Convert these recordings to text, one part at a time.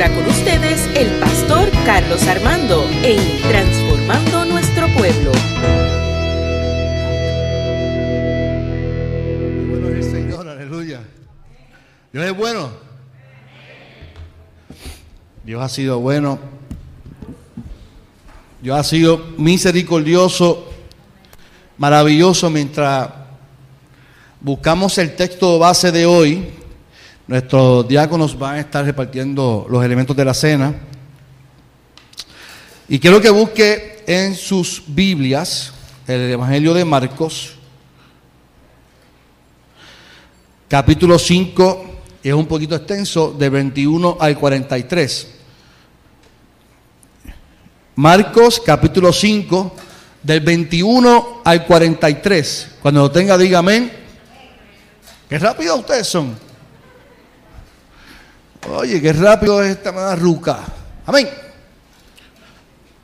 ahora con ustedes el pastor Carlos Armando en Transformando Nuestro Pueblo. Aleluya. Dios es bueno. Dios ha sido bueno. Dios ha sido misericordioso, maravilloso mientras buscamos el texto base de hoy. Nuestros diáconos van a estar repartiendo los elementos de la cena. Y quiero que busque en sus Biblias el Evangelio de Marcos, capítulo 5, es un poquito extenso, de 21 al 43. Marcos, capítulo 5, del 21 al 43. Cuando lo tenga, diga amén. Qué rápido ustedes son. Oye, qué rápido es esta manera ruca. Amén.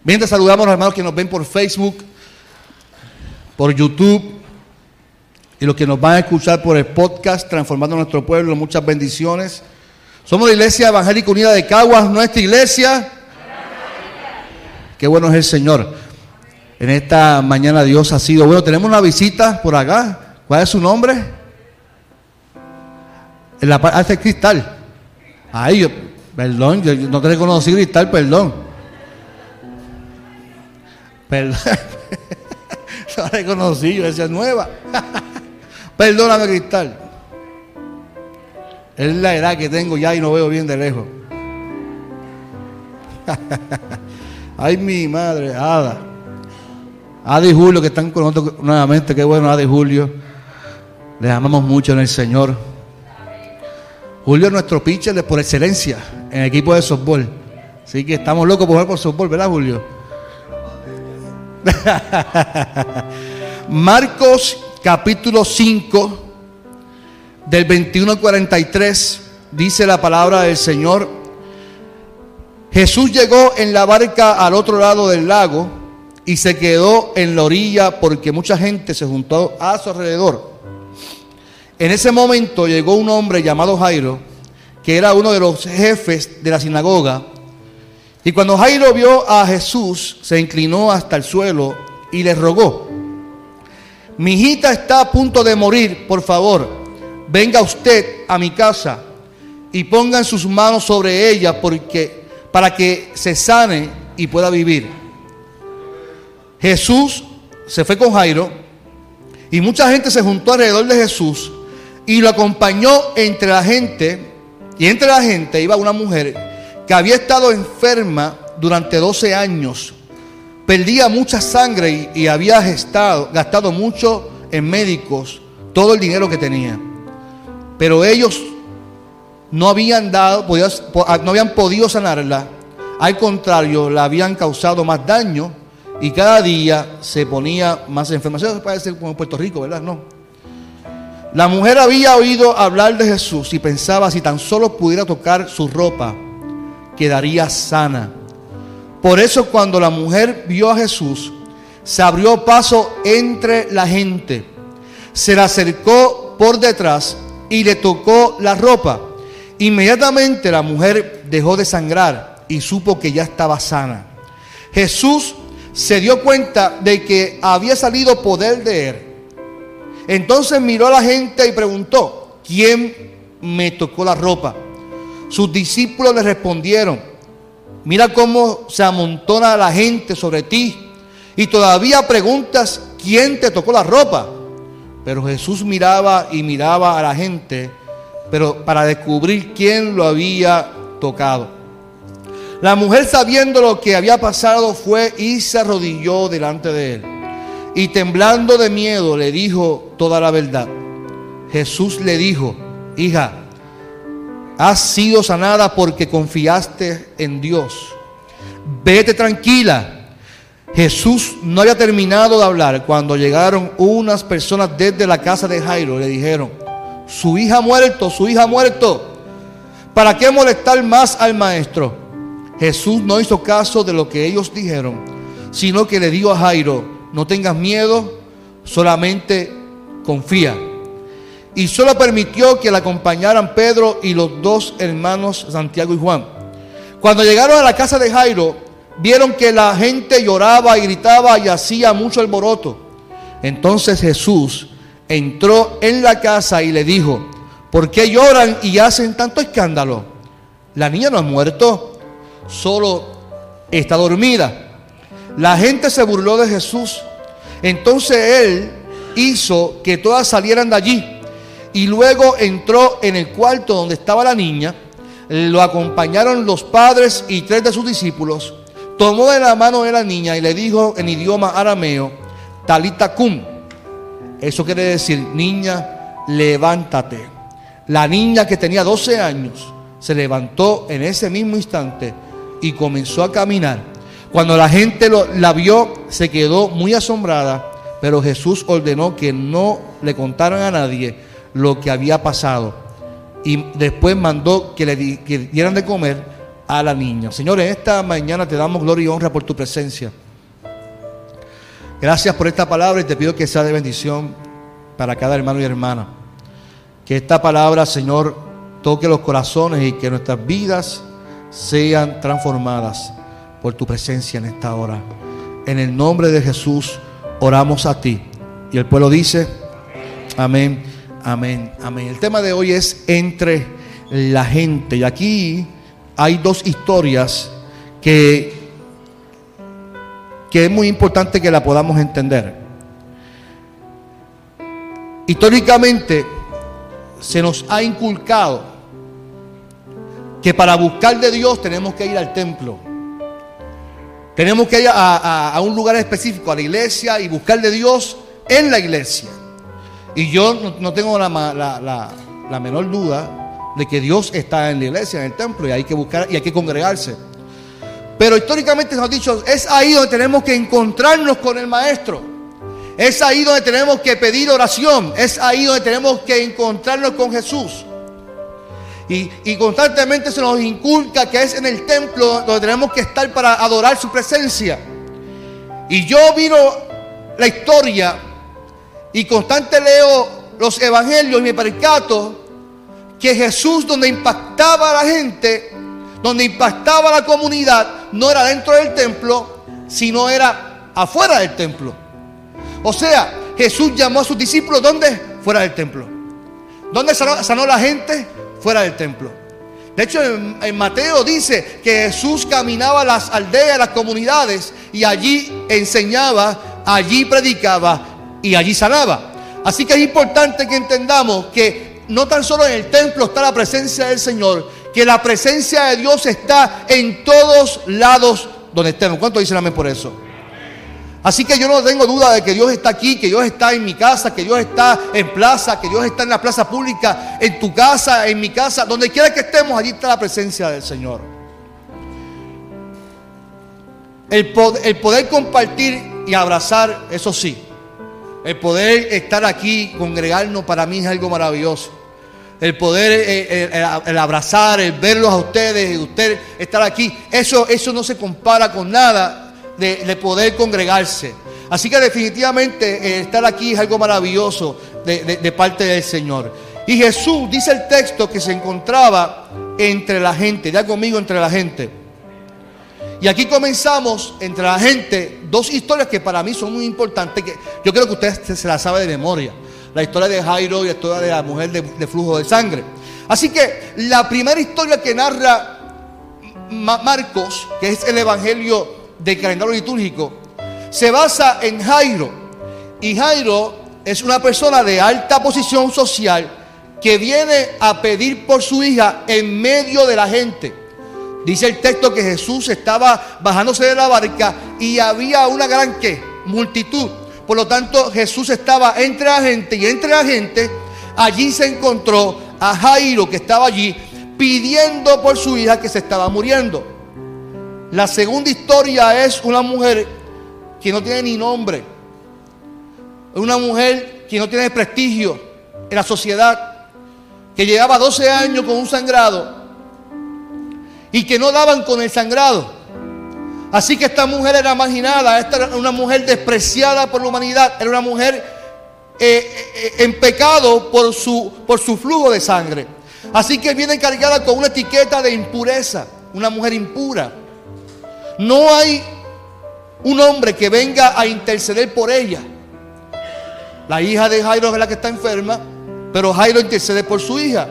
Mientras saludamos a los hermanos que nos ven por Facebook, por YouTube y los que nos van a escuchar por el podcast Transformando Nuestro Pueblo. Muchas bendiciones. Somos la Iglesia Evangélica Unida de Caguas, nuestra iglesia. Qué bueno es el Señor. En esta mañana Dios ha sido bueno. Tenemos una visita por acá. ¿Cuál es su nombre? En parte cristal. Ay, yo, perdón, yo no te reconocí cristal, perdón. Perdón. no reconocí, yo decía nueva. Perdóname, cristal. Es la edad que tengo ya y no veo bien de lejos. Ay, mi madre, Ada. Ada y Julio que están con nosotros nuevamente. Qué bueno, Ada y Julio. Les amamos mucho en el Señor. Julio es nuestro pitcher por excelencia en el equipo de softball. Así que estamos locos por jugar por softball, ¿verdad, Julio? Marcos capítulo 5, del 21 al 43, dice la palabra del Señor. Jesús llegó en la barca al otro lado del lago y se quedó en la orilla porque mucha gente se juntó a su alrededor. En ese momento llegó un hombre llamado Jairo, que era uno de los jefes de la sinagoga. Y cuando Jairo vio a Jesús, se inclinó hasta el suelo y le rogó, mi hijita está a punto de morir, por favor, venga usted a mi casa y pongan sus manos sobre ella porque, para que se sane y pueda vivir. Jesús se fue con Jairo y mucha gente se juntó alrededor de Jesús y lo acompañó entre la gente, y entre la gente iba una mujer que había estado enferma durante 12 años, perdía mucha sangre y, había gestado, gastado mucho en médicos, todo el dinero que tenía. Pero ellos no habían dado, no habían podido sanarla, al contrario, la habían causado más daño y cada día se ponía más enferma. Eso parece como Puerto Rico, ¿verdad? No. La mujer había oído hablar de Jesús y pensaba si tan solo pudiera tocar su ropa, quedaría sana. Por eso cuando la mujer vio a Jesús, se abrió paso entre la gente, se le acercó por detrás y le tocó la ropa. Inmediatamente la mujer dejó de sangrar y supo que ya estaba sana. Jesús se dio cuenta de que había salido poder de él entonces miró a la gente y preguntó, ¿quién me tocó la ropa? Sus discípulos le respondieron, mira cómo se amontona la gente sobre ti y todavía preguntas, ¿quién te tocó la ropa? Pero Jesús miraba y miraba a la gente, pero para descubrir quién lo había tocado. La mujer sabiendo lo que había pasado fue y se arrodilló delante de él y temblando de miedo le dijo toda la verdad. Jesús le dijo, hija, has sido sanada porque confiaste en Dios. Vete tranquila. Jesús no había terminado de hablar cuando llegaron unas personas desde la casa de Jairo. Le dijeron, su hija muerto, su hija muerto. ¿Para qué molestar más al maestro? Jesús no hizo caso de lo que ellos dijeron, sino que le dijo a Jairo, no tengas miedo, solamente confía. Y solo permitió que la acompañaran Pedro y los dos hermanos Santiago y Juan. Cuando llegaron a la casa de Jairo, vieron que la gente lloraba y gritaba y hacía mucho alboroto. Entonces Jesús entró en la casa y le dijo, ¿por qué lloran y hacen tanto escándalo? La niña no ha muerto, solo está dormida. La gente se burló de Jesús. Entonces él hizo que todas salieran de allí y luego entró en el cuarto donde estaba la niña. Lo acompañaron los padres y tres de sus discípulos. Tomó de la mano de la niña y le dijo en idioma arameo, Talita cum. Eso quiere decir, niña, levántate. La niña que tenía 12 años se levantó en ese mismo instante y comenzó a caminar. Cuando la gente la vio, se quedó muy asombrada, pero Jesús ordenó que no le contaran a nadie lo que había pasado. Y después mandó que le dieran de comer a la niña. Señor, en esta mañana te damos gloria y honra por tu presencia. Gracias por esta palabra y te pido que sea de bendición para cada hermano y hermana. Que esta palabra, Señor, toque los corazones y que nuestras vidas sean transformadas por tu presencia en esta hora. En el nombre de Jesús oramos a ti. Y el pueblo dice, amén, amén, amén. El tema de hoy es entre la gente. Y aquí hay dos historias que, que es muy importante que la podamos entender. Históricamente se nos ha inculcado que para buscar de Dios tenemos que ir al templo. Tenemos que ir a, un lugar específico, a la iglesia, y buscar de Dios en la iglesia. Y yo no, tengo la, la menor duda de que Dios está en la iglesia, en el templo, y hay que buscar y hay que congregarse. Pero históricamente nos ha dicho, es ahí donde tenemos que encontrarnos con el Maestro. Es ahí donde tenemos que pedir oración. Es ahí donde tenemos que encontrarnos con Jesús. Y, constantemente se nos inculca que es en el templo donde tenemos que estar para adorar su presencia. Y yo miro la historia y constante leo los evangelios y me percato que Jesús donde impactaba a la gente, donde impactaba a la comunidad, no era dentro del templo, sino era afuera del templo. O sea, Jesús llamó a sus discípulos, ¿dónde? Fuera del templo. ¿Dónde sanó, la gente? Fuera del templo. De hecho, en, Mateo dice que Jesús caminaba a las aldeas, a las comunidades, y allí enseñaba, allí predicaba y allí sanaba. Así que es importante que entendamos que no tan solo en el templo está la presencia del Señor, que la presencia de Dios está en todos lados donde estemos. ¿Cuánto dicen amén por eso? Así que yo no tengo duda de que Dios está aquí, que Dios está en mi casa, que Dios está en plaza, que Dios está en la plaza pública, en tu casa, en mi casa, donde quiera que estemos, allí está la presencia del Señor. El poder, compartir y abrazar, eso sí, el poder estar aquí, congregarnos, para mí es algo maravilloso. El poder, eh, eh, el, abrazar, el verlos a ustedes, y usted estar aquí, eso, eso no se compara con nada de, poder congregarse. Así que definitivamente eh, estar aquí es algo maravilloso de, de parte del Señor. Y Jesús dice el texto que se encontraba entre la gente, ya conmigo entre la gente. Y aquí comenzamos entre la gente dos historias que para mí son muy importantes, que yo creo que usted se las sabe de memoria. La historia de Jairo y la historia de la mujer de, flujo de sangre. Así que la primera historia que narra Marcos, que es el Evangelio del calendario litúrgico, se basa en Jairo. Y Jairo es una persona de alta posición social que viene a pedir por su hija en medio de la gente. Dice el texto que Jesús estaba bajándose de la barca y había una gran ¿qué? multitud. Por lo tanto, Jesús estaba entre la gente y entre la gente allí se encontró a Jairo que estaba allí pidiendo por su hija que se estaba muriendo. La segunda historia es una mujer que no tiene ni nombre. Una mujer que no tiene prestigio en la sociedad, que llevaba 12 años con un sangrado y que no daban con el sangrado. Así que esta mujer era marginada, esta era una mujer despreciada por la humanidad, era una mujer eh, eh, en pecado por su, por su flujo de sangre. Así que viene cargada con una etiqueta de impureza. una mujer impura. No hay un hombre que venga a interceder por ella. La hija de Jairo es la que está enferma, pero Jairo intercede por su hija.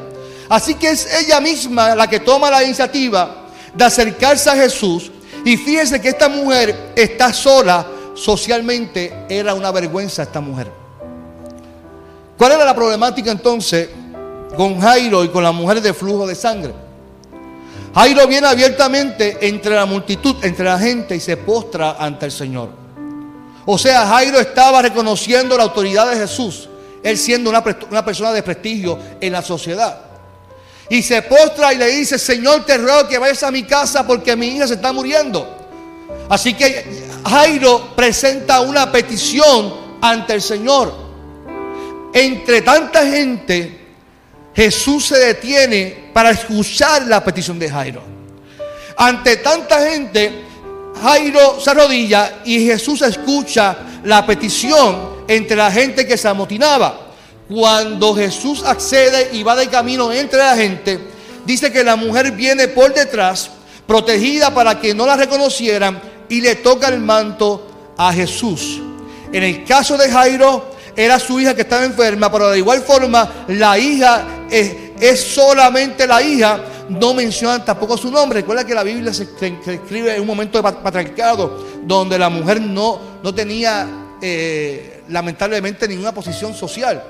Así que es ella misma la que toma la iniciativa de acercarse a Jesús. Y fíjense que esta mujer está sola socialmente. Era una vergüenza esta mujer. ¿Cuál era la problemática entonces con Jairo y con la mujer de flujo de sangre? Jairo viene abiertamente entre la multitud, entre la gente y se postra ante el Señor. O sea, Jairo estaba reconociendo la autoridad de Jesús, él siendo una, persona de prestigio en la sociedad. Y se postra y le dice, Señor, te ruego que vayas a mi casa porque mi hija se está muriendo. Así que Jairo presenta una petición ante el Señor. Entre tanta gente, Jesús se detiene para escuchar la petición de Jairo. Ante tanta gente, Jairo se arrodilla y Jesús escucha la petición entre la gente que se amotinaba. Cuando Jesús accede y va de camino entre la gente, dice que la mujer viene por detrás, protegida para que no la reconocieran, y le toca el manto a Jesús. En el caso de Jairo, era su hija que estaba enferma, pero de igual forma la hija es, solamente la hija, no mencionan tampoco su nombre. Recuerda que la Biblia se, escribe en un momento de patriarcado donde la mujer no, no tenía eh, lamentablemente ninguna posición social.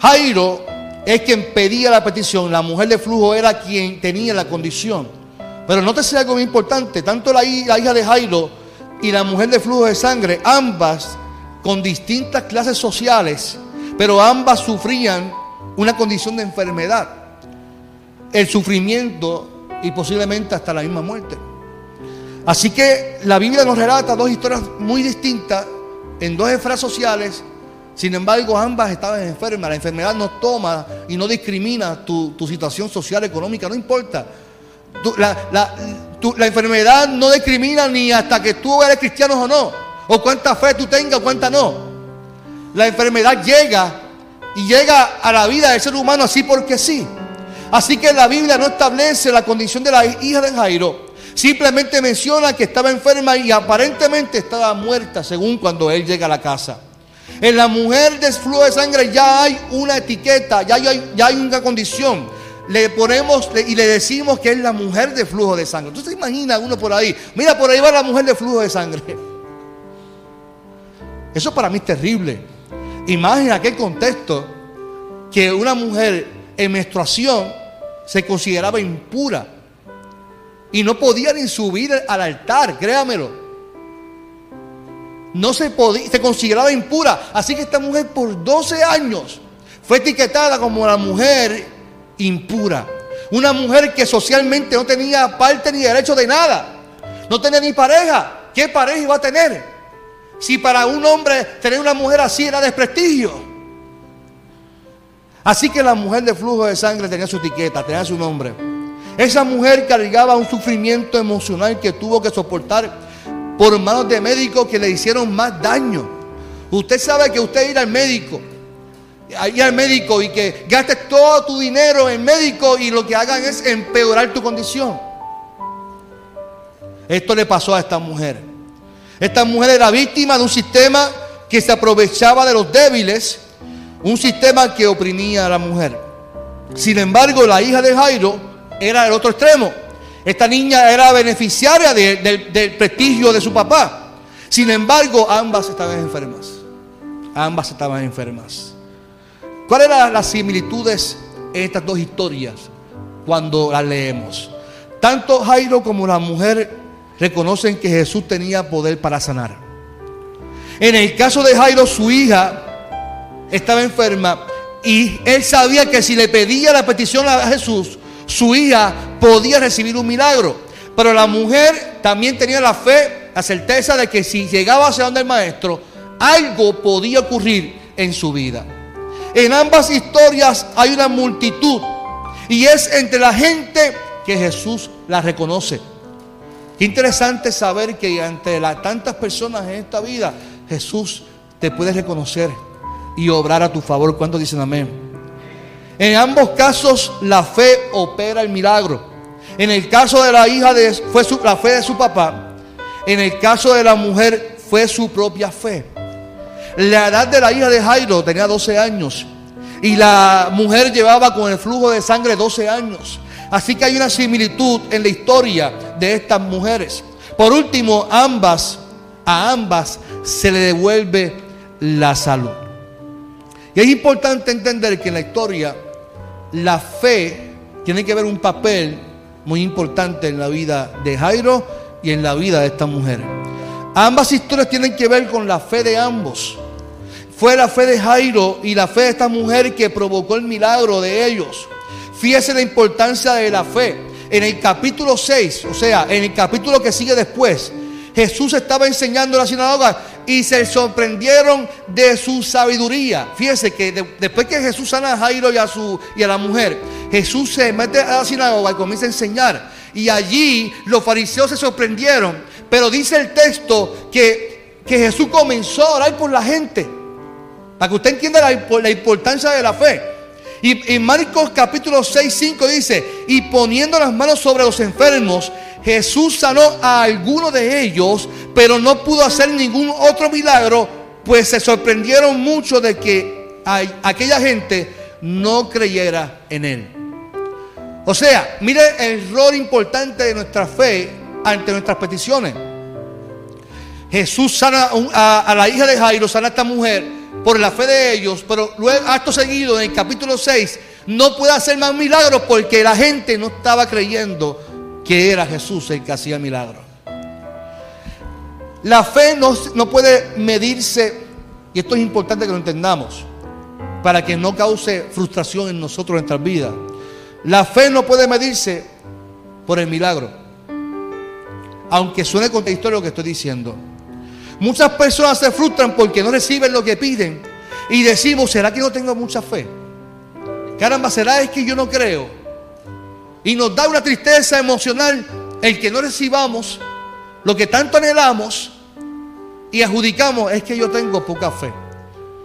Jairo es quien pedía la petición, la mujer de flujo era quien tenía la condición. Pero nótese algo muy importante, tanto la, la hija de Jairo y la mujer de flujo de sangre, ambas con distintas clases sociales, pero ambas sufrían una condición de enfermedad, el sufrimiento y posiblemente hasta la misma muerte. Así que la Biblia nos relata dos historias muy distintas en dos esferas sociales sin embargo, ambas estaban enfermas. La enfermedad no toma y no discrimina tu, situación social, económica, no importa. la, enfermedad no discrimina ni hasta que tú eres cristiano o no, o cuánta fe tú tengas o cuánta no. La enfermedad llega y llega a la vida del ser humano así porque sí. Así que la Biblia no establece la condición de la hija de Jairo. Simplemente menciona que estaba enferma y aparentemente estaba muerta según cuando él llega a la casa. En la mujer de flujo de sangre ya hay una etiqueta, ya hay, ya hay una condición. Le ponemos y le decimos que es la mujer de flujo de sangre. Entonces imagina uno por ahí, mira, por ahí va la mujer de flujo de sangre. Eso para mí es terrible. Imagina aquel contexto que una mujer en menstruación se consideraba impura y no podía ni subir al altar, créamelo no se podía, se consideraba impura. Así que esta mujer por 12 años fue etiquetada como la mujer impura. Una mujer que socialmente no tenía parte ni derecho de nada. No tenía ni pareja. ¿Qué pareja iba a tener? Si para un hombre tener una mujer así era desprestigio. Así que la mujer de flujo de sangre tenía su etiqueta, tenía su nombre. Esa mujer cargaba un sufrimiento emocional que tuvo que soportar por manos de médicos que le hicieron más daño. Usted sabe que usted ir al médico, ir al médico y que gastes todo tu dinero en médico y lo que hagan es empeorar tu condición. Esto le pasó a esta mujer. Esta mujer era víctima de un sistema que se aprovechaba de los débiles, un sistema que oprimía a la mujer. Sin embargo, la hija de Jairo era el otro extremo. Esta niña era beneficiaria del prestigio de su papá. Sin embargo, ambas estaban enfermas. Ambas estaban enfermas. ¿Cuáles eran las similitudes en estas dos historias cuando las leemos? Tanto Jairo como la mujer reconocen que Jesús tenía poder para sanar. En el caso de Jairo, su hija estaba enferma y él sabía que si le pedía la petición a Jesús, su hija podía recibir un milagro. Pero la mujer también tenía la fe, la certeza de que si llegaba hacia donde el maestro, algo podía ocurrir en su vida. En ambas historias hay una multitud y es entre la gente que Jesús la reconoce. Interesante saber que ante las tantas personas en esta vida, Jesús te puede reconocer y obrar a tu favor. ¿Cuántos dicen amén? En ambos casos la fe opera el milagro. En el caso de la hija de, fue la fe de su papá. En el caso de la mujer fue su propia fe. La edad de la hija de Jairo tenía 12 años y la mujer llevaba con el flujo de sangre 12 años. Así que hay una similitud en la historia de estas mujeres. Por último, ambas, a ambas se le devuelve la salud. Y es importante entender que en la historia la fe tiene que ver un papel muy importante en la vida de Jairo y en la vida de esta mujer. Ambas historias tienen que ver con la fe de ambos. Fue la fe de Jairo y la fe de esta mujer que provocó el milagro de ellos. Fíjese la importancia de la fe. En el capítulo 6, o sea, en el capítulo que sigue después, Jesús estaba enseñando en la sinagoga y se sorprendieron de su sabiduría. Fíjese que después que Jesús sana a Jairo y a, su, y a la mujer, Jesús se mete a la sinagoga y comienza a enseñar. Y allí los fariseos se sorprendieron. Pero dice el texto que, que Jesús comenzó a orar por la gente. Para que usted entienda la, la importancia de la fe. Y en Marcos capítulo 6, 5 dice, y poniendo las manos sobre los enfermos, Jesús sanó a algunos de ellos, pero no pudo hacer ningún otro milagro, pues se sorprendieron mucho de que aquella gente no creyera en él. O sea, mire el rol importante de nuestra fe ante nuestras peticiones. Jesús sana a, la hija de Jairo, sana a esta mujer por la fe de ellos, pero luego, acto seguido, en el capítulo 6, no puede hacer más milagros porque la gente no estaba creyendo que era Jesús el que hacía milagros. La fe no, no puede medirse, y esto es importante que lo entendamos, para que no cause frustración en nosotros, en nuestras vidas. La fe no puede medirse por el milagro, aunque suene contradictorio lo que estoy diciendo. Muchas personas se frustran porque no reciben lo que piden y decimos, ¿será que no tengo mucha fe? Caramba, ¿será es que yo no creo? Y nos da una tristeza emocional el que no recibamos lo que tanto anhelamos y adjudicamos es que yo tengo poca fe.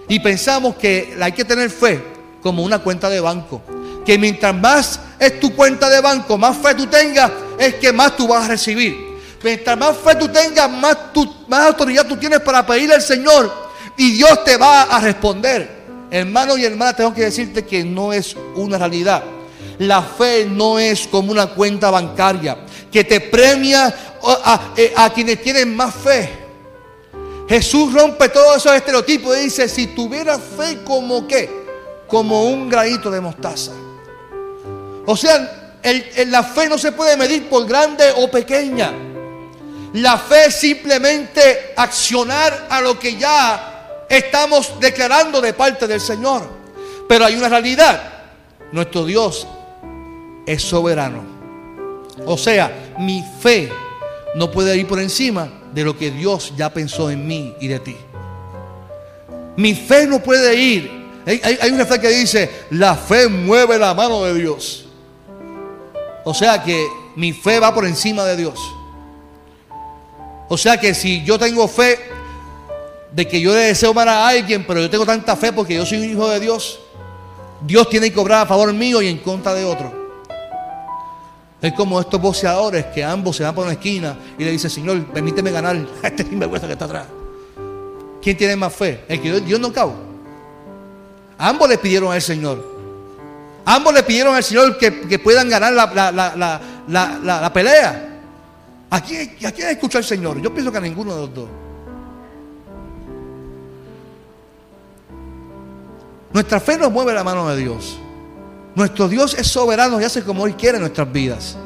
Y pensamos que hay que tener fe como una cuenta de banco. Que mientras más es tu cuenta de banco, más fe tú tengas, es que más tú vas a recibir. Mientras más fe tú tengas, más, más autoridad tú tienes para pedirle al Señor y Dios te va a responder. Hermano y hermana, tengo que decirte que no es una realidad. La fe no es como una cuenta bancaria que te premia eh, a, quienes tienen más fe. Jesús rompe todos esos estereotipos y dice, si tuviera fe como qué, como un granito de mostaza. O sea, la fe no se puede medir por grande o pequeña. La fe es simplemente accionar a lo que ya estamos declarando de parte del Señor. Pero hay una realidad. Nuestro Dios es soberano. O sea, mi fe no puede ir por encima de lo que Dios ya pensó en mí y de ti. Mi fe no puede ir. Hay, una fe que dice, la fe mueve la mano de Dios. O sea que mi fe va por encima de Dios. O sea que si yo tengo fe de que yo le deseo mal a alguien, pero yo tengo tanta fe porque yo soy un hijo de Dios, Dios tiene que cobrar a favor mío y en contra de otro. Es como estos boxeadores que ambos se van por una esquina y le dicen, Señor, permíteme ganar a este sinvergüenza que está atrás. ¿Quién tiene más fe? El que Dios no cago. Ambos le pidieron al Señor. Ambos le pidieron al Señor que, puedan ganar la, pelea. Aquí, aquí escuchar al Señor. Yo pienso que a ninguno de los dos. Nuestra fe nos mueve la mano de Dios. Nuestro Dios es soberano y hace como Él quiere en nuestras vidas.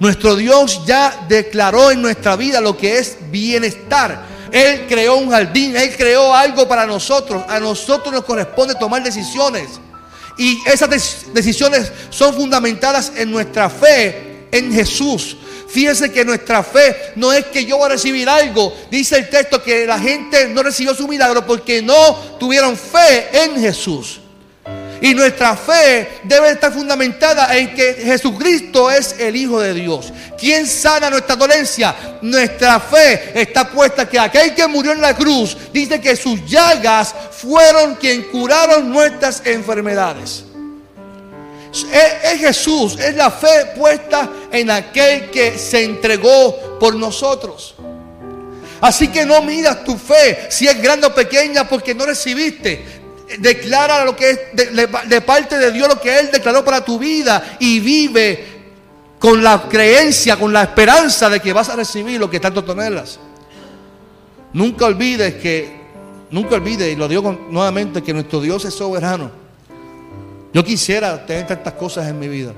Nuestro Dios ya declaró en nuestra vida lo que es bienestar. Él creó un jardín, Él creó algo para nosotros. A nosotros nos corresponde tomar decisiones. Y esas decisiones son fundamentadas en nuestra fe en Jesús. Fíjense que nuestra fe no es que yo voy a recibir algo. Dice el texto que la gente no recibió su milagro porque no tuvieron fe en Jesús. Y nuestra fe debe estar fundamentada en que Jesucristo es el Hijo de Dios. ¿Quién sana nuestra dolencia? Nuestra fe está puesta que aquel que murió en la cruz dice que sus llagas fueron quien curaron nuestras enfermedades. Es, Jesús, es la fe puesta en aquel que se entregó por nosotros. Así que no miras tu fe si es grande o pequeña porque no recibiste. Declara lo que es de, parte de Dios lo que Él declaró para tu vida y vive con la creencia, con la esperanza de que vas a recibir lo que tanto tonelas. Nunca olvides que, nunca olvides, y lo digo nuevamente, que nuestro Dios es soberano. Yo quisiera tener tantas cosas en mi vida.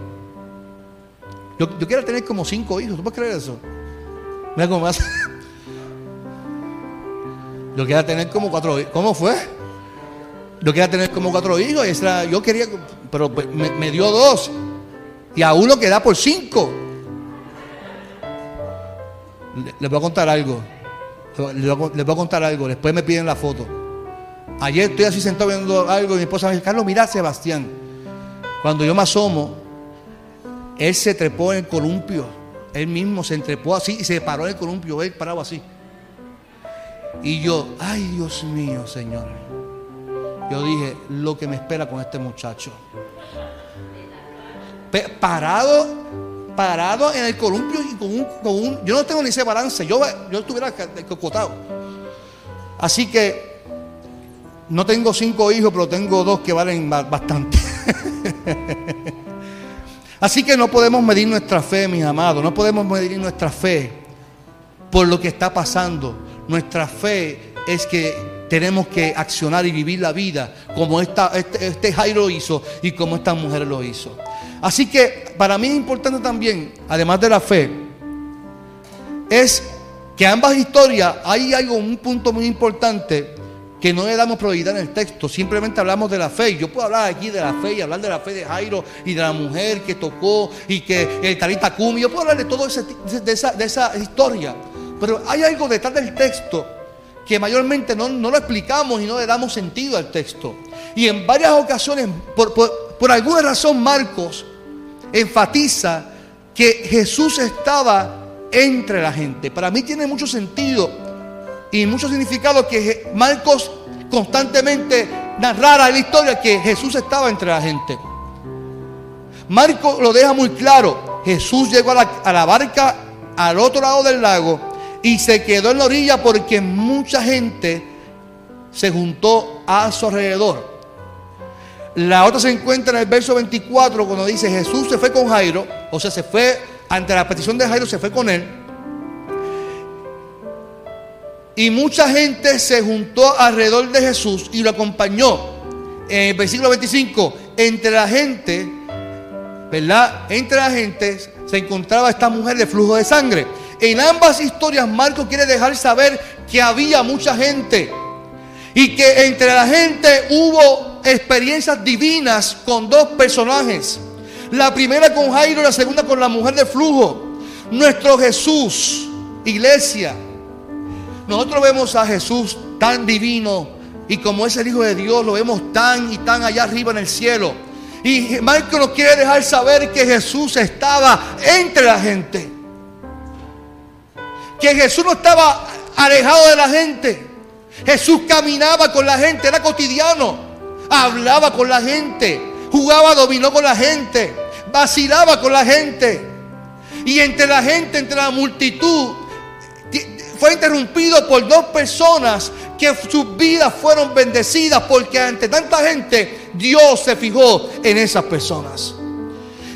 Yo, quiero tener como cinco hijos. ¿Tú puedes creer eso? Mira cómo más. Yo quería tener como cuatro hijos. ¿Cómo fue? Yo quería tener como cuatro hijos. Y yo quería, pero pues, me, dio dos. Y a uno queda por cinco. Les voy a contar algo. Les voy a contar algo. Después me piden la foto. Ayer estoy así sentado viendo algo y mi esposa me dice, Carlos, mira Sebastián. Cuando yo me asomo, él se trepó en el columpio. Él mismo se entrepó así y se paró en el columpio. Él parado así. Y yo, ay Dios mío, Señor. Yo dije, lo que me espera con este muchacho. Parado, parado en el columpio y con un, yo no tengo ni ese balance. Yo, yo estuviera cocotado. Así que no tengo cinco hijos, pero tengo dos que valen bastante. Así que no podemos medir nuestra fe, mis amados. No podemos medir nuestra fe por lo que está pasando. Nuestra fe es que tenemos que accionar y vivir la vida como esta, este, este Jairo hizo y como esta mujer lo hizo. Así que para mí es importante también, además de la fe, es que ambas historias hay algo, un punto muy importante que no le damos prioridad en el texto, simplemente hablamos de la fe. Yo puedo hablar aquí de la fe y hablar de la fe de Jairo y de la mujer que tocó y que el Tarita Kumi. Yo puedo hablar de todo ese, de, esa, de esa historia. Pero hay algo detrás del texto que mayormente no, lo explicamos y no le damos sentido al texto. Y en varias ocasiones, por, por alguna razón, Marcos enfatiza que Jesús estaba entre la gente. Para mí tiene mucho sentido y mucho significado que Marcos constantemente narrara la historia que Jesús estaba entre la gente. Marcos lo deja muy claro. Jesús llegó a la, a la barca al otro lado del lago y se quedó en la orilla porque mucha gente se juntó a su alrededor. La otra se encuentra en el verso 24 cuando dice Jesús se fue con Jairo, o sea, se fue ante la petición de Jairo, se fue con él. Y mucha gente se juntó alrededor de Jesús y lo acompañó. En el versículo 25, entre la gente, ¿verdad? Entre la gente se encontraba esta mujer de flujo de sangre. En ambas historias Marco quiere dejar saber que había mucha gente y que entre la gente hubo experiencias divinas con dos personajes. La primera con Jairo la segunda con la mujer de flujo. Nuestro Jesús, iglesia, nosotros vemos a Jesús tan divino y como es el Hijo de Dios, lo vemos tan y tan allá arriba en el cielo. Y Marco nos quiere dejar saber que Jesús estaba entre la gente. Que Jesús no estaba alejado de la gente. Jesús caminaba con la gente, era cotidiano. Hablaba con la gente, jugaba dominó con la gente, vacilaba con la gente. Y entre la gente, entre la multitud, fue interrumpido por dos personas que sus vidas fueron bendecidas porque ante tanta gente Dios se fijó en esas personas.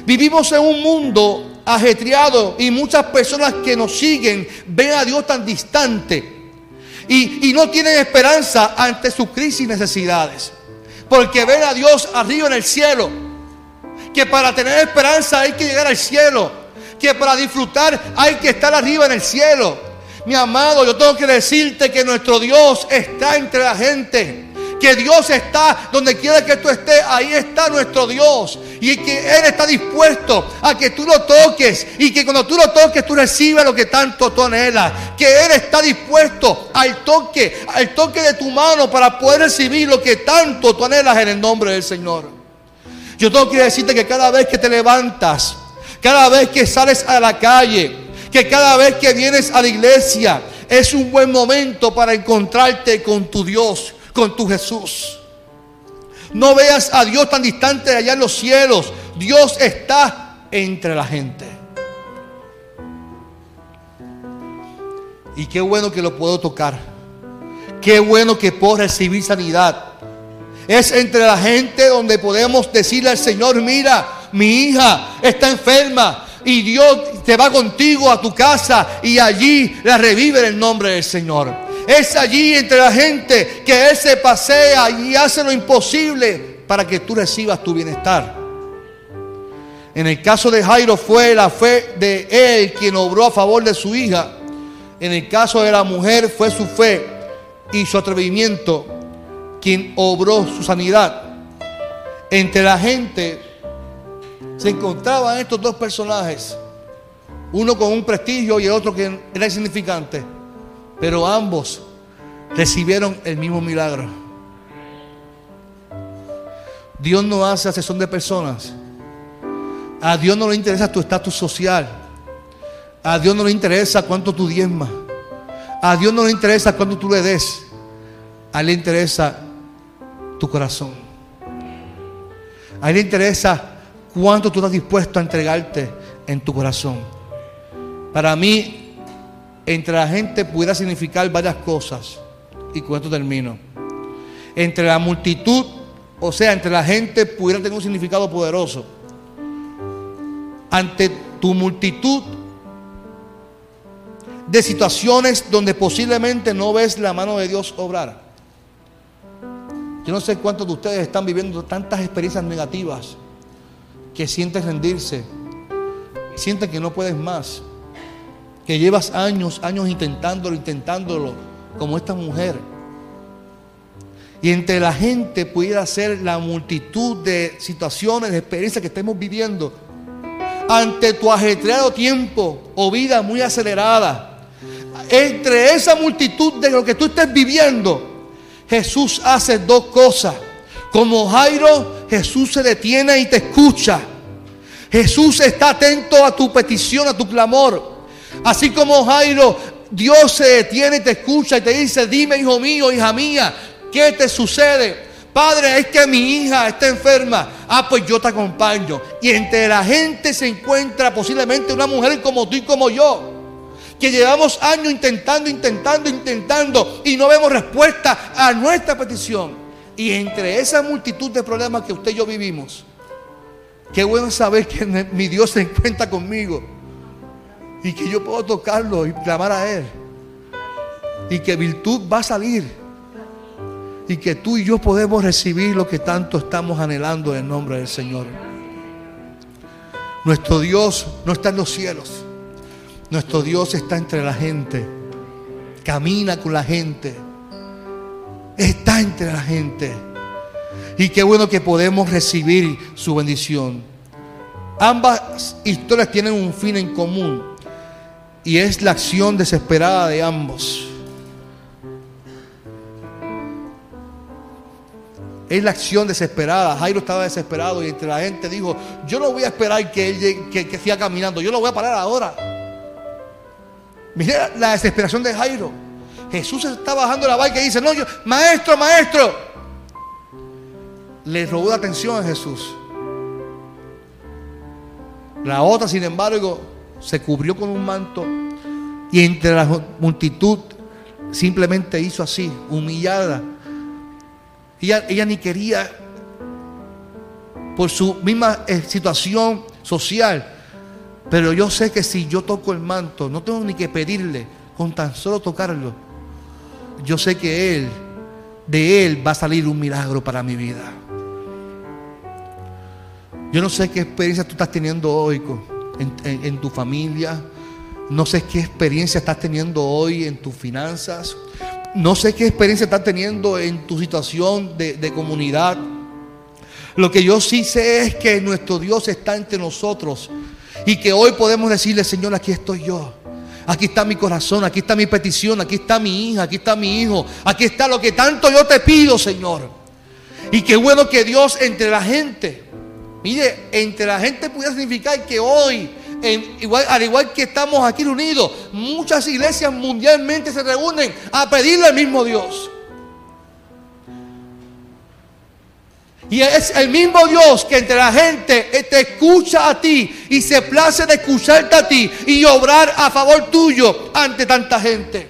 Vivimos en un mundo ajetreado y muchas personas que nos siguen ven a Dios tan distante y, y no tienen esperanza ante sus crisis y necesidades. Porque ven a Dios arriba en el cielo. Que para tener esperanza hay que llegar al cielo. Que para disfrutar hay que estar arriba en el cielo mi amado, yo tengo que decirte que nuestro Dios está entre la gente. Que Dios está donde quiera que tú estés, ahí está nuestro Dios. Y que Él está dispuesto a que tú lo toques. Y que cuando tú lo toques, tú recibas lo que tanto tú anhelas. Que Él está dispuesto al toque, al toque de tu mano para poder recibir lo que tanto tú anhelas en el nombre del Señor. Yo tengo que decirte que cada vez que te levantas, cada vez que sales a la calle, que cada vez que vienes a la iglesia es un buen momento para encontrarte con tu Dios, con tu Jesús. No veas a Dios tan distante allá en los cielos, Dios está entre la gente. Y qué bueno que lo puedo tocar. Qué bueno que puedo recibir sanidad. Es entre la gente donde podemos decirle al Señor, mira, mi hija está enferma y Dios te va contigo a tu casa y allí la revive en el nombre del Señor. Es allí entre la gente que Él se pasea y hace lo imposible para que tú recibas tu bienestar. En el caso de Jairo fue la fe de él quien obró a favor de su hija. En el caso de la mujer fue su fe y su atrevimiento quien obró su sanidad. Entre la gente se encontraban estos dos personajes, uno con un prestigio y el otro que era insignificante, pero ambos recibieron el mismo milagro. Dios no hace asesión de personas. A Dios no le interesa tu estatus social. A Dios no le interesa cuánto tú diezmas. A Dios no le interesa cuánto tú le des. A Él le interesa tu corazón. A Él le interesa cuánto tú estás dispuesto a entregarte en tu corazón. Para mí, entre la gente pudiera significar varias cosas. Y con esto termino. Entre la multitud, o sea, entre la gente pudiera tener un significado poderoso. Ante tu multitud de situaciones donde posiblemente no ves la mano de Dios obrar. Yo no sé cuántos de ustedes están viviendo tantas experiencias negativas que sientes rendirse, sientes que no puedes más, que llevas años, años intentándolo, intentándolo, como esta mujer. Y entre la gente pudiera ser la multitud de situaciones, de experiencias que estemos viviendo. Ante tu ajetreado tiempo o vida muy acelerada. Entre esa multitud de lo que tú estés viviendo, Jesús hace dos cosas. Como Jairo, Jesús se detiene y te escucha. Jesús está atento a tu petición, a tu clamor. Así como Jairo, Dios se detiene y te escucha y te dice, dime hijo mío, hija mía, ¿qué te sucede? Padre, es que mi hija está enferma. Ah, pues yo te acompaño. Y entre la gente se encuentra posiblemente una mujer como tú y como yo. Que llevamos años intentando, intentando, intentando y no vemos respuesta a nuestra petición. Y entre esa multitud de problemas que usted y yo vivimos, qué bueno saber que mi Dios se encuentra conmigo y que yo puedo tocarlo y clamar a Él. Y que virtud va a salir. Y que tú y yo podemos recibir lo que tanto estamos anhelando en el nombre del Señor. Nuestro Dios no está en los cielos. Nuestro Dios está entre la gente. Camina con la gente está entre la gente. Y qué bueno que podemos recibir su bendición. Ambas historias tienen un fin en común y es la acción desesperada de ambos. Es la acción desesperada. Jairo estaba desesperado y entre la gente dijo, yo no voy a esperar que él que, que siga caminando, yo lo voy a parar ahora. Mira la desesperación de Jairo. Jesús está bajando la barca y dice, no, yo, maestro, maestro. Le robó la atención a Jesús. La otra, sin embargo, se cubrió con un manto y entre la multitud simplemente hizo así, humillada. Ella, ella ni quería, por su misma eh, situación social, pero yo sé que si yo toco el manto, no tengo ni que pedirle, con tan solo tocarlo, yo sé que Él, de Él va a salir un milagro para mi vida. Yo no sé qué experiencia tú estás teniendo hoy en, tu familia. No sé qué experiencia estás teniendo hoy en tus finanzas. No sé qué experiencia estás teniendo en tu situación de, de comunidad. Lo que yo sí sé es que nuestro Dios está entre nosotros y que hoy podemos decirle, Señor, aquí estoy yo. Aquí está mi corazón, aquí está mi petición, aquí está mi hija, aquí está mi hijo, aquí está lo que tanto yo te pido, Señor. Y qué bueno que Dios entre la gente, mire, entre la gente pudiera significar que hoy, igual, al igual que estamos aquí reunidos, muchas iglesias mundialmente se reúnen a pedirle al mismo Dios. Y es el mismo Dios que entre la gente eh, te escucha a ti y se place de escucharte a ti y obrar a favor tuyo ante tanta gente.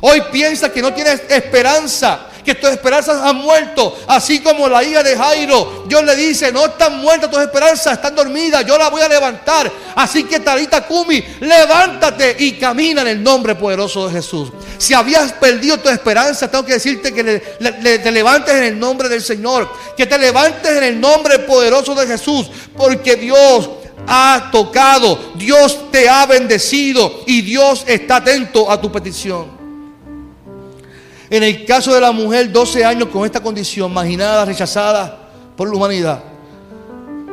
Hoy piensa que no tienes esperanza que tus esperanzas han muerto, así como la hija de Jairo. Dios le dice, no están muertas tus esperanzas, están dormidas, yo la voy a levantar. Así que Talita Kumi, levántate y camina en el nombre poderoso de Jesús. Si habías perdido tu esperanza, tengo que decirte que te levantes en el nombre del Señor, que te levantes en el nombre poderoso de Jesús, porque Dios ha tocado, Dios te ha bendecido y Dios está atento a tu petición. En el caso de la mujer, 12 años con esta condición, marginada, rechazada por la humanidad,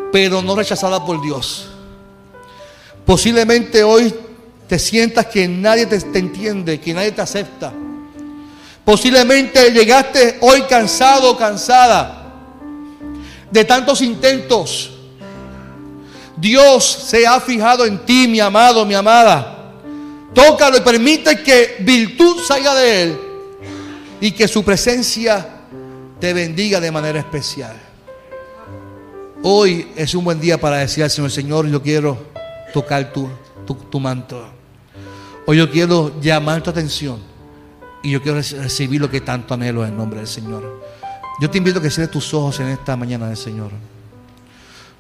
pero no rechazada por Dios. Posiblemente hoy te sientas que nadie te, entiende, que nadie te acepta. Posiblemente llegaste hoy cansado o cansada de tantos intentos. Dios se ha fijado en ti, mi amado, mi amada. Tócalo y permite que virtud salga de él y que su presencia te bendiga de manera especial. Hoy es un buen día para decir al Señor, Señor, yo quiero tocar tu, tu, manto. Hoy yo quiero llamar tu atención y yo quiero recibir lo que tanto anhelo en nombre del Señor. Yo te invito a que cierres tus ojos en esta mañana del Señor.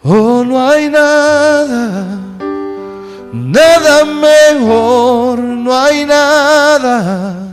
Oh, no hay nada, nada mejor, no hay nada